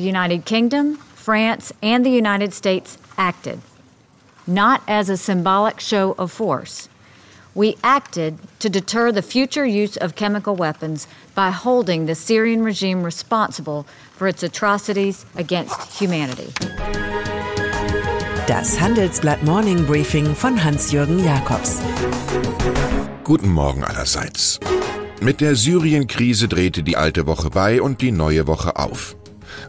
the United Kingdom, France, and the United States acted, not as a symbolic show of force. We acted to deter the future use of chemical weapons by holding the Syrian regime responsible for its atrocities against humanity. Das Handelsblatt Morning Briefing von Hans-Jürgen Jakobs. Guten Morgen allerseits. Mit der Syrien-Krise drehte die alte Woche bei und die neue Woche auf.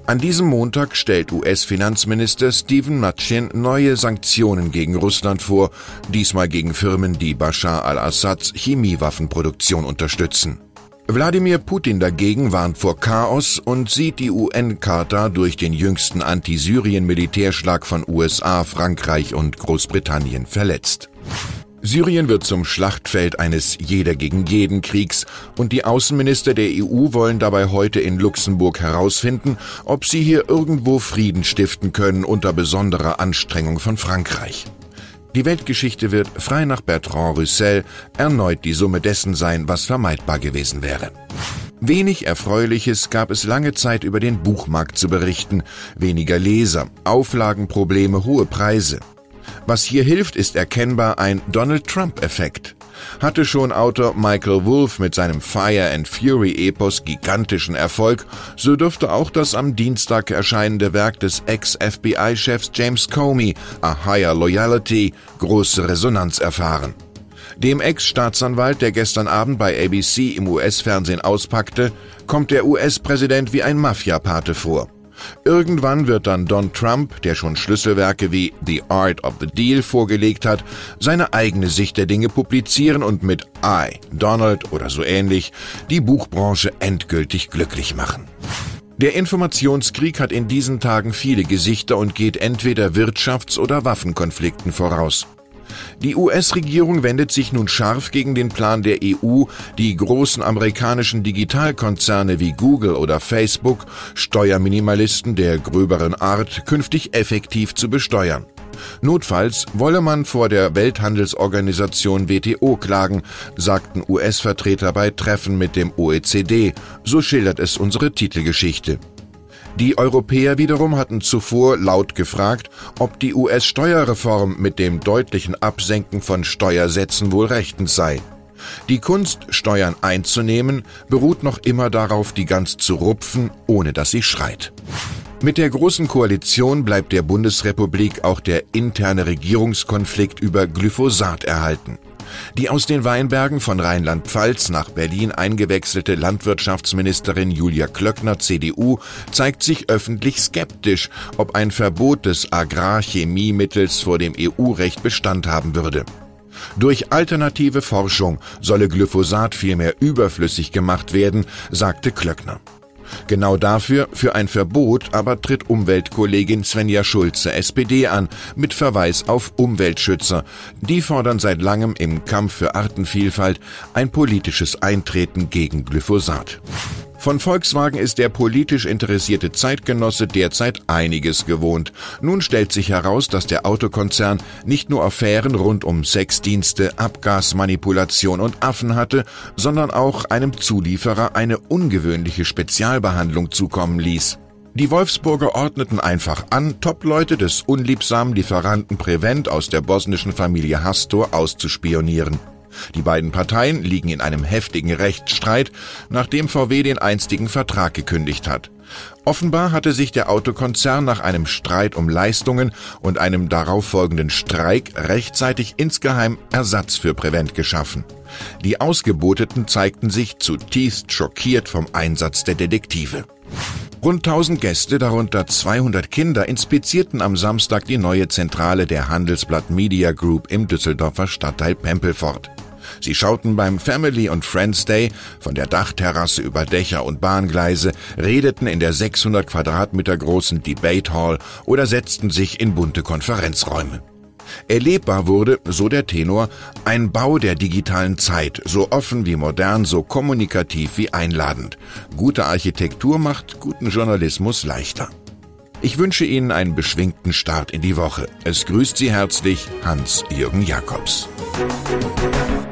An diesem Montag stellt US-Finanzminister Stephen Mnuchin neue Sanktionen gegen Russland vor, diesmal gegen Firmen, die Bashar al-Assads Chemiewaffenproduktion unterstützen. Wladimir Putin dagegen warnt vor Chaos und sieht die UN-Charta durch den jüngsten Anti-Syrien-Militärschlag von USA, Frankreich und Großbritannien verletzt. Syrien wird zum Schlachtfeld eines Jeder gegen jeden Kriegs und die Außenminister der EU wollen dabei heute in Luxemburg herausfinden, ob sie hier irgendwo Frieden stiften können unter besonderer Anstrengung von Frankreich. Die Weltgeschichte wird, frei nach Bertrand Russell, erneut die Summe dessen sein, was vermeidbar gewesen wäre. Wenig Erfreuliches gab es lange Zeit über den Buchmarkt zu berichten, weniger Leser, Auflagenprobleme, hohe Preise. Was hier hilft, ist erkennbar ein Donald Trump-Effekt. Hatte schon Autor Michael Wolff mit seinem Fire and Fury Epos gigantischen Erfolg, so dürfte auch das am Dienstag erscheinende Werk des Ex-FBI-Chefs James Comey, A Higher Loyalty, große Resonanz erfahren. Dem Ex-Staatsanwalt, der gestern Abend bei ABC im US-Fernsehen auspackte, kommt der US-Präsident wie ein Mafiapate vor. Irgendwann wird dann Don Trump, der schon Schlüsselwerke wie The Art of the Deal vorgelegt hat, seine eigene Sicht der Dinge publizieren und mit I, Donald oder so ähnlich die Buchbranche endgültig glücklich machen. Der Informationskrieg hat in diesen Tagen viele Gesichter und geht entweder Wirtschafts- oder Waffenkonflikten voraus. Die US-Regierung wendet sich nun scharf gegen den Plan der EU, die großen amerikanischen Digitalkonzerne wie Google oder Facebook, Steuerminimalisten der gröberen Art, künftig effektiv zu besteuern. Notfalls wolle man vor der Welthandelsorganisation WTO klagen, sagten US-Vertreter bei Treffen mit dem OECD, so schildert es unsere Titelgeschichte. Die Europäer wiederum hatten zuvor laut gefragt, ob die US-Steuerreform mit dem deutlichen Absenken von Steuersätzen wohl rechtens sei. Die Kunst, Steuern einzunehmen, beruht noch immer darauf, die Gans zu rupfen, ohne dass sie schreit. Mit der Großen Koalition bleibt der Bundesrepublik auch der interne Regierungskonflikt über Glyphosat erhalten. Die aus den Weinbergen von Rheinland-Pfalz nach Berlin eingewechselte Landwirtschaftsministerin Julia Klöckner CDU zeigt sich öffentlich skeptisch, ob ein Verbot des Agrarchemiemittels vor dem EU-Recht Bestand haben würde. Durch alternative Forschung solle Glyphosat vielmehr überflüssig gemacht werden, sagte Klöckner. Genau dafür, für ein Verbot, aber tritt Umweltkollegin Svenja Schulze, SPD, an, mit Verweis auf Umweltschützer. Die fordern seit langem im Kampf für Artenvielfalt ein politisches Eintreten gegen Glyphosat. Von Volkswagen ist der politisch interessierte Zeitgenosse derzeit einiges gewohnt. Nun stellt sich heraus, dass der Autokonzern nicht nur Affären rund um Sexdienste, Abgasmanipulation und Affen hatte, sondern auch einem Zulieferer eine ungewöhnliche Spezialbehandlung zukommen ließ. Die Wolfsburger ordneten einfach an, Top-Leute des unliebsamen Lieferanten Prevent aus der bosnischen Familie Hastor auszuspionieren. Die beiden Parteien liegen in einem heftigen Rechtsstreit, nachdem VW den einstigen Vertrag gekündigt hat. Offenbar hatte sich der Autokonzern nach einem Streit um Leistungen und einem darauffolgenden Streik rechtzeitig insgeheim Ersatz für Prevent geschaffen. Die Ausgeboteten zeigten sich zutiefst schockiert vom Einsatz der Detektive. Rund 1000 Gäste, darunter 200 Kinder, inspizierten am Samstag die neue Zentrale der Handelsblatt Media Group im Düsseldorfer Stadtteil Pempelfort. Sie schauten beim Family und Friends Day von der Dachterrasse über Dächer und Bahngleise, redeten in der 600 Quadratmeter großen Debate Hall oder setzten sich in bunte Konferenzräume. Erlebbar wurde, so der Tenor, ein Bau der digitalen Zeit, so offen wie modern, so kommunikativ wie einladend. Gute Architektur macht guten Journalismus leichter. Ich wünsche Ihnen einen beschwingten Start in die Woche. Es grüßt Sie herzlich Hans-Jürgen Jakobs. Musik